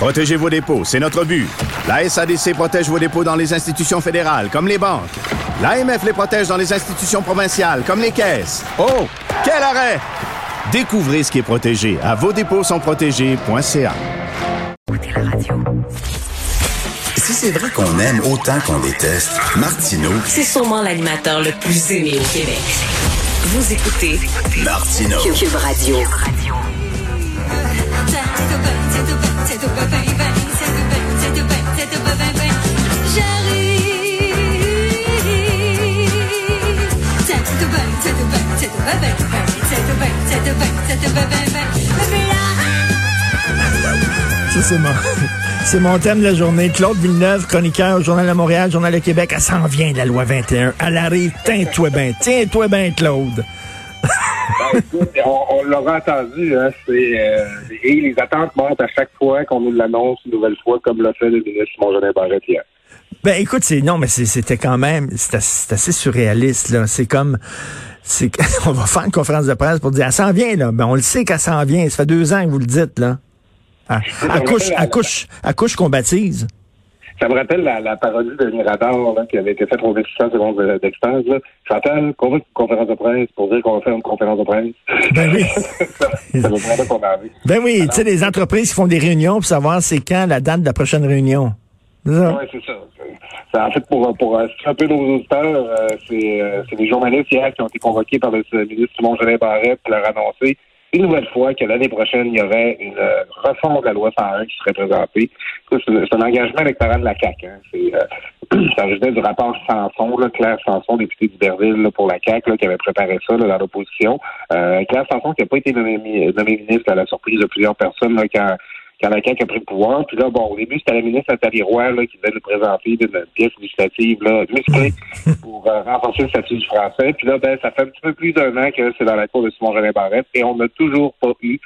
Protégez vos dépôts, c'est notre but. La SADC protège vos dépôts dans les institutions fédérales, comme les banques. L'AMF les protège dans les institutions provinciales, comme les caisses. Oh, quel arrêt! Découvrez ce qui est protégé à vos dépôts sont protégés.ca. Si c'est vrai qu'on aime autant qu'on déteste, Martineau, C'est sûrement l'animateur le plus aimé au Québec. Vous écoutez Martineau. Cube Radio. C'est mon, thème de la journée. Claude Villeneuve, chroniqueur au Journal de Montréal, Journal de Québec. Elle s'en vient, la loi 21. Elle arrive. Tiens-toi bien. Tiens-toi bien, Claude. Ben, écoute, on, on l'aura entendu, hein, c'est, euh, et les attentes montent à chaque fois qu'on nous l'annonce une nouvelle fois, comme l'a fait le ministre Simon Jolin Barrette hier. Ben écoute, c'est non, mais c'était quand même, c'est assez, surréaliste là. C'est comme, c'est on va faire une conférence de presse pour dire, elle s'en vient là. Ben on le sait qu'elle s'en vient. Ça fait deux ans que vous le dites là. À, à couche, à couche, à couche qu'on baptise. Ça me rappelle la, la parodie de Mirador là, qui avait été faite aux 600 secondes de- d'extase. Chantal, qu'on veut une conférence de presse pour dire qu'on va faire une conférence de presse. Ben oui. ça qu'on a envie. Ben oui, tu sais, les entreprises qui font des réunions pour savoir c'est quand la date de la prochaine réunion. Oui, c'est ça. En fait, pour, pour euh, un peu nos auditeurs, euh, c'est euh, les journalistes hier qui ont été convoqués par le ministre Simon Jolin Barrette pour leur annoncer une nouvelle fois que l'année prochaine, il y aurait une euh, refonte de la loi 101 qui serait présentée. C'est un engagement électoral de la CAQ. Hein. C'est, euh, ça originait du rapport Sanson, là, Claire Sanson, députée d'Iberville là, pour la CAQ, là, qui avait préparé ça là, dans l'opposition. Euh, Claire Sanson qui n'a pas été nommée ministre à la surprise de plusieurs personnes là, quand quand la CAQ a pris le pouvoir. Puis là, bon, au début, c'était la ministre Nathalie Roy là, qui devait nous présenter une pièce législative là, musclée pour euh, renforcer le statut du français. Puis là, ben, ça fait un petit peu plus d'un an que c'est dans la cour de Simon Jolin Barrette et on n'a toujours pas eu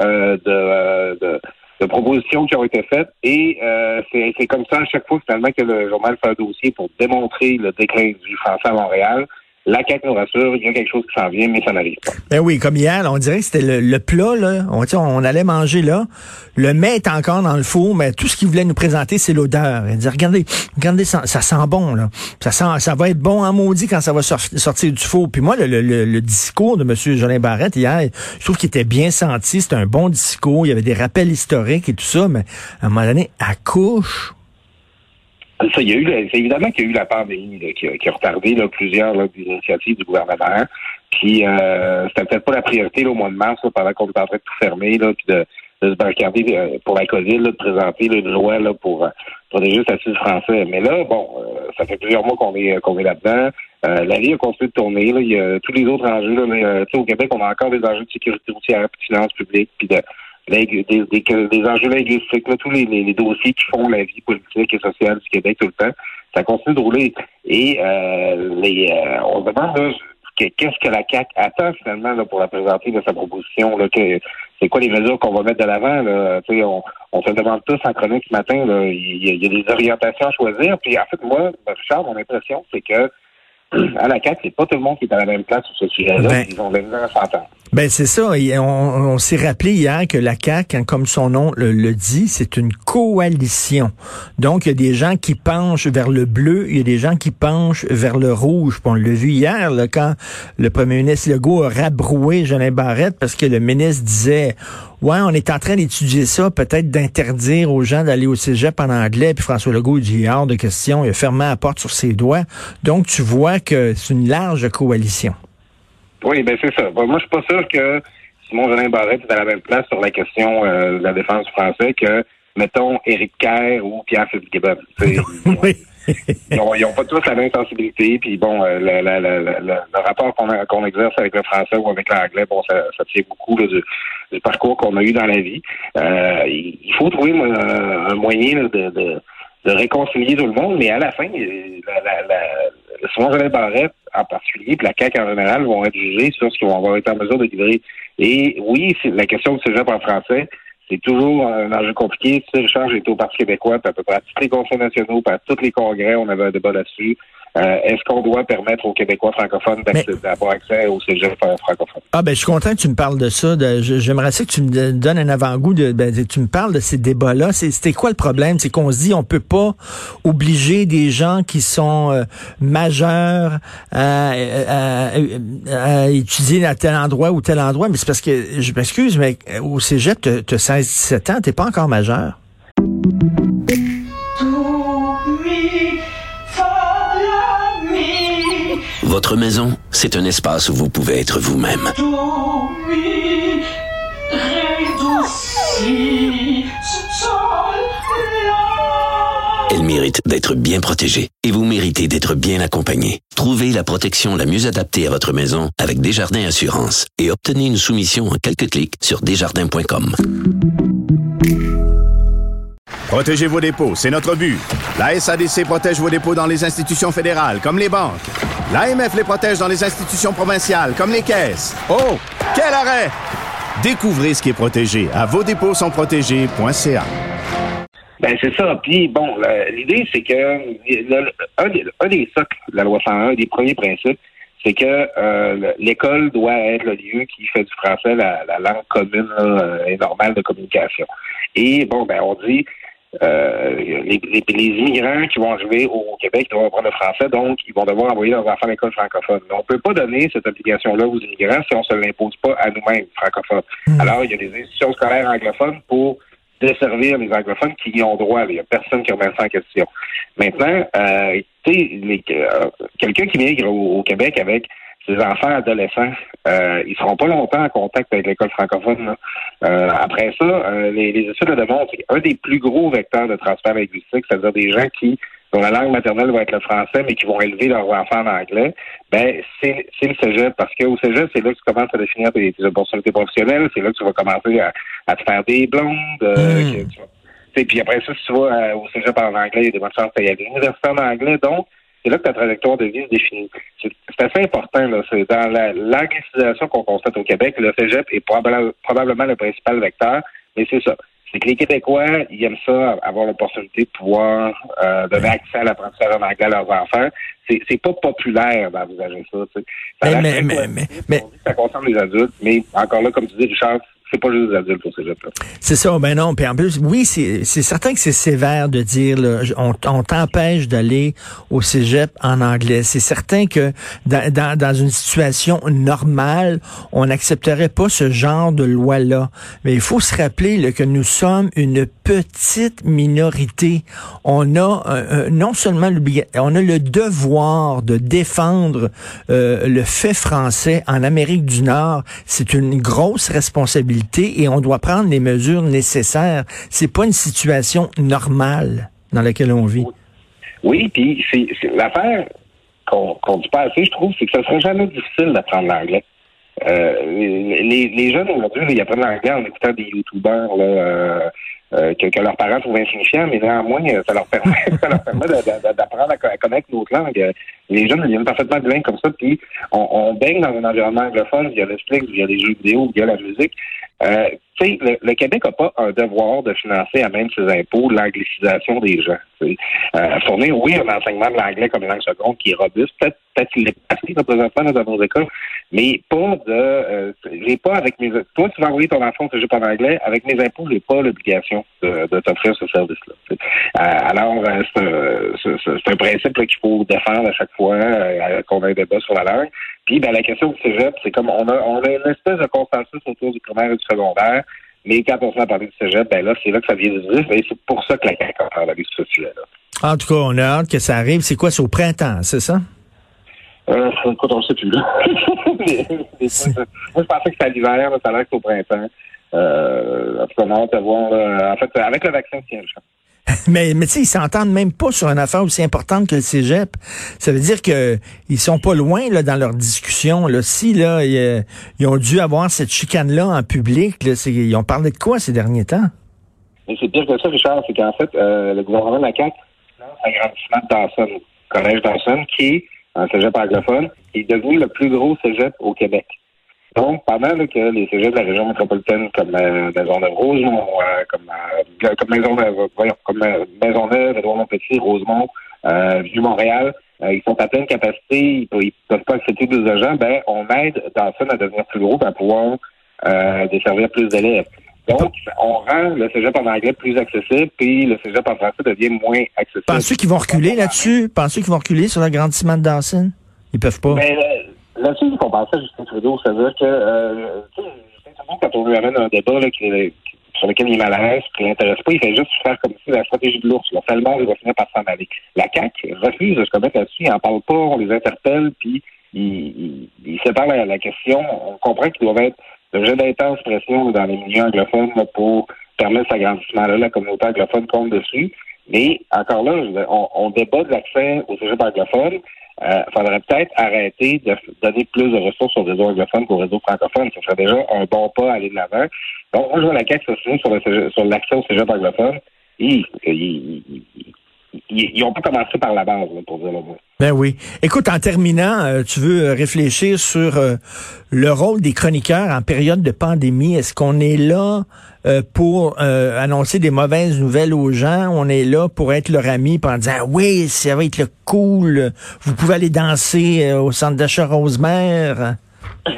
euh, de, euh, de, de propositions qui ont été faites. Et euh, c'est c'est comme ça à chaque fois finalement que le journal fait un dossier pour démontrer le déclin du français à Montréal. La CAQ nous rassure, il y a quelque chose qui s'en vient, mais ça n'arrive pas. Ben oui, comme hier, on dirait que c'était le, plat, là. On, on allait manger là. Le mets est encore dans le four, mais tout ce qu'il voulait nous présenter, c'est l'odeur. Il dit, regardez, regardez, ça, ça sent bon, là. Ça sent, ça va être bon en maudit quand ça va sor- sortir du four. Puis moi, le, le- le- le discours de M. Jolin Barrette hier, je trouve qu'il était bien senti. C'était un bon discours. Il y avait des rappels historiques et tout ça, mais à un moment donné, à couche. Ça, il y a eu, c'est évidemment qu'il y a eu la pandémie là, qui, a, qui a retardé là, plusieurs là, des initiatives du gouvernement. Puis euh, c'était peut-être pas la priorité au mois de mars, pendant qu'on était en train de tout fermer, là, de, de se barricader euh, pour la COVID, de présenter une loi pour protéger le statut français. Mais là, bon, euh, ça fait plusieurs mois qu'on est qu'on est là-dedans. Euh, la vie a continué de tourner. Là. Il y a tous les autres enjeux. Là, mais, euh, au Québec, on a encore des enjeux de sécurité routière, puis de finances publiques, puis de des, des, des, enjeux linguistiques, là, tous les, les, les dossiers qui font la vie politique et sociale du Québec tout le temps, ça continue de rouler. Et euh, les, euh, on se demande là, qu'est-ce que la CAC attend finalement là, pour la présenter de sa proposition. Là, que, c'est quoi les mesures qu'on va mettre de l'avant? Là? On, on se demande tous en chronique ce matin. Il, y a, il y a des orientations à choisir. Puis en fait, moi, Richard, mon impression, c'est que à la CAC, c'est pas tout le monde qui est à la même place sur ce sujet-là. Ben. Ils ont de à s'entendre. Ben c'est ça. On, s'est rappelé hier que la CAQ, hein, comme son nom le, le dit, c'est une coalition. Donc, il y a des gens qui penchent vers le bleu, il y a des gens qui penchent vers le rouge. Puis on l'a vu hier, là, quand le premier ministre Legault a rabroué Jolin Barrette parce que le ministre disait Ouais, on est en train d'étudier ça, peut-être d'interdire aux gens d'aller au cégep en anglais. Puis François Legault dit hors de question, il a fermé la porte sur ses doigts. Donc, tu vois que c'est une large coalition. Oui, ben c'est ça. Moi, je suis pas sûr que Simon Jolin Barrette est à la même place sur la question euh, de la défense du français que, mettons, Éric Kerr ou Pierre Fitzgibbon. Oui. ils n'ont pas tous la même sensibilité. Puis bon, euh, le, rapport qu'on qu'on exerce avec le français ou avec l'anglais, bon, ça, ça tient beaucoup là, du, du, parcours qu'on a eu dans la vie. Euh, il faut trouver un, moyen de, de, de, réconcilier tout le monde, mais à la fin, la, la, la, Simon Barrette en particulier, puis la CAQ en général, vont être jugés sur ce qu'ils vont avoir été en mesure de livrer. Et oui, la question du cégep en français, c'est toujours un enjeu compliqué. Tu Richard, j'étais au Parti québécois, puis à peu près à tous les conseils nationaux, puis à tous les congrès, on avait un débat là-dessus. Euh, est-ce qu'on doit permettre aux Québécois francophones d'avoir accès au cégep francophone? Ah ben je suis content que tu me parles de ça. J'aimerais ça que tu me donnes un avant-goût. De, ben, tu me parles de ces débats-là. C'était quoi le problème? C'est qu'on se dit on peut pas obliger des gens qui sont euh, majeurs à, à, étudier à tel endroit ou tel endroit. Mais c'est parce que, je m'excuse, mais au cégep, tu as 16-17 ans, t'es pas encore majeur. Votre maison, c'est un espace où vous pouvez être vous-même. Elle mérite d'être bien protégée et vous méritez d'être bien accompagnée. Trouvez la protection la mieux adaptée à votre maison avec Desjardins Assurance et obtenez une soumission en quelques clics sur desjardins.com. Protégez vos dépôts, c'est notre but. La SADC protège vos dépôts dans les institutions fédérales, comme les banques. L'AMF les protège dans les institutions provinciales, comme les caisses. Oh, quel arrêt! Découvrez ce qui est protégé à vos dépôts sont protégés.ca. Ben c'est ça. Puis bon, l'idée c'est que un, des, un socles de la loi 101, un des premiers principes, c'est que euh, l'école doit être le lieu qui fait du français la, langue commune euh, et normale de communication. Et bon, ben on dit euh, les, les, immigrants qui vont arriver au Québec doivent apprendre le français, donc ils vont devoir envoyer leurs enfants à l'école francophone. Mais on ne peut pas donner cette obligation-là aux immigrants si on ne se l'impose pas à nous-mêmes, francophones. Hmm. Alors, il y a des institutions scolaires anglophones pour desservir les anglophones qui y ont droit. Il n'y a personne qui remet ça en question. Maintenant, euh, tu sais, euh, quelqu'un qui vient au Québec avec les enfants adolescents, euh, ils seront pas longtemps en contact avec l'école francophone. Euh, après ça, euh, les, les, études le démontrent. Un des plus gros vecteurs de transfert linguistique, c'est-à-dire des gens qui dont la langue maternelle va être le français, mais qui vont élever leurs enfants en anglais, ben c'est, le cégep. Parce qu'au cégep, c'est là que tu commences à définir tes, opportunités professionnelles, c'est là que tu vas commencer à, te faire des blondes. Hmm. puis après ça, si tu vas au cégep en anglais, il y a des bonnes chances d'aller à l'université en anglais. Donc, c'est là que ta trajectoire de vie se définit. C'est assez important. Là. C'est dans l'anglicisation qu'on constate au Québec, le cégep est probablement le principal vecteur, mais c'est ça. C'est que les Québécois, ils aiment ça, avoir l'opportunité de pouvoir euh, donner accès à l'apprentissage en anglais à leurs enfants. C'est pas populaire d'envisager ça. Ça, mais, mais, mais, ça concerne les adultes, mais encore là, comme tu dis, Richard, c'est pas juste des adultes au cégep. C'est ça, ben non. Puis en plus, oui, c'est certain que c'est sévère de dire là, on, on t'empêche d'aller au cégep en anglais. C'est certain que dans, dans, dans, une situation normale, on n'accepterait pas ce genre de loi-là. Mais il faut se rappeler là, que nous sommes une petite minorité. On a non seulement on a le devoir de défendre euh, le fait français en Amérique du Nord. C'est une grosse responsabilité et on doit prendre les mesures nécessaires. C'est pas une situation normale dans laquelle on vit. Oui, puis c'est, l'affaire qu'on ne dit pas assez, je trouve, c'est que ce serait jamais difficile d'apprendre l'anglais. Euh, les, les, jeunes aujourd'hui, ils apprennent l'anglais en écoutant des youtubeurs là, euh, euh, que, que, leurs parents trouvent insignifiants, mais néanmoins, ça leur permet, ça leur permet d'apprendre à, connaître notre langue. Les jeunes deviennent parfaitement bilingues comme ça, puis on, on, baigne dans un environnement anglophone via Netflix, via les jeux vidéo, via la musique. Euh, le, le, Québec n'a pas un devoir de financer à même ses impôts l'anglicisation des gens. Euh, fournir, oui, un enseignement de l'anglais comme une langue seconde qui est robuste, peut-être peut qu'il est passé représentant dans nos écoles, mais pas de euh, j'ai pas avec mes toi tu vas envoyer ton enfant au cégep en anglais, avec mes impôts, j'ai pas l'obligation de, de t'offrir ce service-là. Euh, alors, euh, c'est un, principe qu'il faut défendre à chaque fois euh, qu'on a un débat sur la langue. Puis ben, la question du cégep, c'est comme on a on a une espèce de consensus autour du primaire et du secondaire. Mais quand on se met à parler du cégep, ben là, c'est là que ça vient de et c'est pour ça que la CAQ a parlé de ce sujet-là. En tout cas, on a hâte que ça arrive. C'est quoi, c'est au printemps, c'est ça? Euh, écoute, on ne sait plus, là. mais, moi, je pensais que c'était à l'hiver, ça a l'air que c'est au printemps. Euh, en tout cas, on a hâte de voir, en fait, avec le vaccin, tiens, mais mais tu sais, ils s'entendent même pas sur une affaire aussi importante que le cégep. Ça veut dire que ils sont pas loin là dans leur discussion. Là. Si là, ils, ils ont dû avoir cette chicane-là en public, là, ils ont parlé de quoi ces derniers temps? Mais c'est pire que ça, Richard, c'est qu'en fait, euh, le gouvernement de la CAQ lance l'agrandissement de Dawson, collège Dawson, qui est un cégep anglophone, est devenu le plus gros cégep au Québec. Donc, pendant là, que les cégeps de la région métropolitaine, comme euh, Maisonneuve Rosemont, euh, comme, euh, comme Maisonneuve, voyons, comme Maisonneuve, Edouard Montpetit, Rosemont, euh, Vieux-Montréal, euh, ils sont à pleine capacité, ils ne peuvent pas accepter plus de gens, ben, on aide Dawson à devenir plus gros, à pouvoir euh, desservir plus d'élèves. Donc, on rend le cégep en anglais plus accessible, puis le cégep en français devient moins accessible. Penses-tu qu'ils vont reculer là-dessus? Penses-tu qu'ils vont reculer sur l'agrandissement de Dawson? Ils peuvent pas. Euh, là-dessus, il faut penser à Justin Trudeau, c'est-à-dire que euh, Justin Trudeau, quand on lui amène un débat là, sur lequel il est mal à l'aise, qui l'intéresse pas, il fait juste faire comme si la stratégie de l'ours, là, tellement il va finir par s'en aller. La CAQ refuse de se commettre là-dessus, ils en parlent pas, on les interpelle, puis ils, ils, ils séparent la, la question. On comprend qu'ils doivent être l'objet d'intenses pressions dans les milieux anglophones là, pour permettre cet agrandissement-là. La communauté anglophone compte dessus. Mais encore là, je on, on débat de l'accès au cégep anglophone. Il faudrait peut-être arrêter de donner plus de ressources au réseau anglophone qu'au réseau francophone. Ce serait déjà un bon pas à aller de l'avant. Donc, moi, je vois la CAQ s'assumer sur l'accès au cégep anglophone. Ils, ils, ils, ils- ils ont pas commencé par la base, pour dire le mot. Ben oui. Écoute, en terminant, euh, tu veux euh, réfléchir sur euh, le rôle des chroniqueurs en période de pandémie. Est-ce qu'on est là pour annoncer des mauvaises nouvelles aux gens? On est là pour être leur ami, en disant oui, ça va être le cool. Vous pouvez aller danser au centre d'achat Rosemère. ben,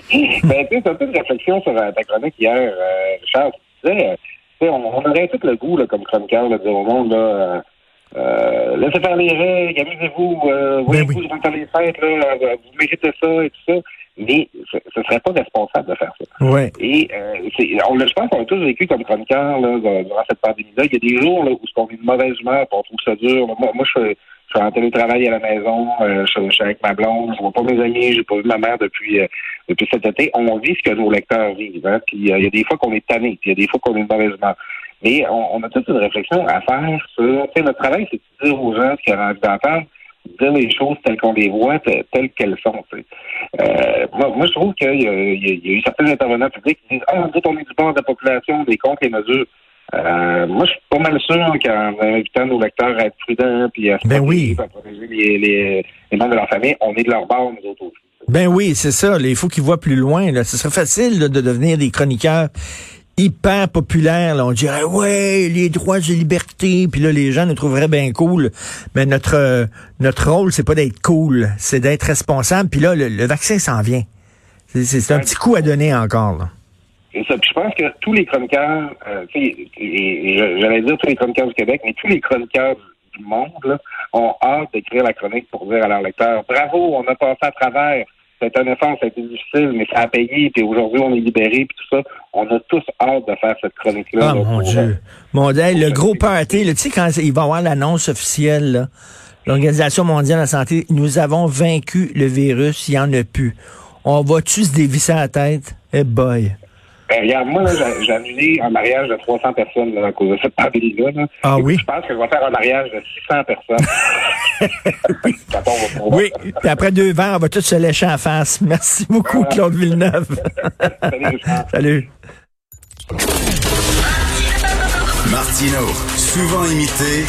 tu sais, un peu une réflexion sur ta chronique hier, Richard. Tu sais, on, aurait tout le goût, là, comme chroniqueur, de dire au monde, là, euh, laissez faire les règles, amusez-vous, euh, voyez-vous oui. durant les fêtes, là, euh, vous méritez ça et tout ça. Mais ce ne serait pas responsable de faire ça. Ouais. Et euh, c'est, on, je pense qu'on a tous vécu comme chroniqueur là, durant cette pandémie-là. Il y a des jours là, où on est de mauvaise humeur, on trouve ça dur. Moi, moi je, suis- je suis en télétravail à la maison, euh, je, je suis avec ma blonde, je vois pas mes amis, j'ai pas vu ma mère depuis euh, depuis cet été. On vit ce que nos lecteurs vivent. Hein? Puis il y a des fois qu'on est tanné, puis il y a des fois qu'on est de mauvaise humeur. Mais on, on a toute une réflexion à faire sur notre travail, c'est de dire aux gens ce qu'ils ont envie d'entendre dire les choses telles qu'on les voit, te- telles qu'elles sont. Euh, moi, moi, je trouve qu'il y, a- y y eu certains intervenants publics qui disent Ah, nous on est du bord de la population, des contre les mesures. Euh, moi, je suis pas mal sûr qu'en invitant nos lecteurs à être prudents puis à se Ben protéger, oui. à protéger les, les, les membres de leur famille, on est de leur bord, nous autres aussi. Ben oui, c'est ça. il faut qu'ils voient plus loin. Là. Ce serait facile là, de devenir des chroniqueurs hyper populaires. Là. On dirait ouais, les droits et libertés. Puis là, les gens nous trouveraient bien cool. Mais notre euh, notre rôle, c'est pas d'être cool, c'est d'être responsable. Puis là, le, le vaccin s'en vient. C'est- un petit coup à donner encore. Là. Ça. Je pense que tous les chroniqueurs, euh, j'allais dire tous les chroniqueurs du Québec, mais tous les chroniqueurs du, monde là, ont hâte d'écrire la chronique pour dire à leurs lecteurs Bravo, on a passé à travers. C'est un effort, ça a été difficile, mais ça a payé, puis aujourd'hui on est libéré, puis tout ça. On a tous hâte de faire cette chronique-là. Ah là, mon pour, Dieu. euh, Mon Dieu, le gros party, là, tu sais, quand il va y avoir l'annonce officielle, là, l'Organisation mondiale de la santé, nous avons vaincu le virus, il n'y en a plus. On va-tu se dévisser la tête? Eh boy. Ben, regarde, moi, j'ai- annulé un mariage de 300 personnes là, à cause de cette pandémie-là. là. Ah Et oui? Je pense que je vais faire un mariage de 600 personnes. Oui, puis après deux verres, on va tous se lécher en face. Merci beaucoup, Claude Villeneuve. Salut. Salut. Martino, souvent imité,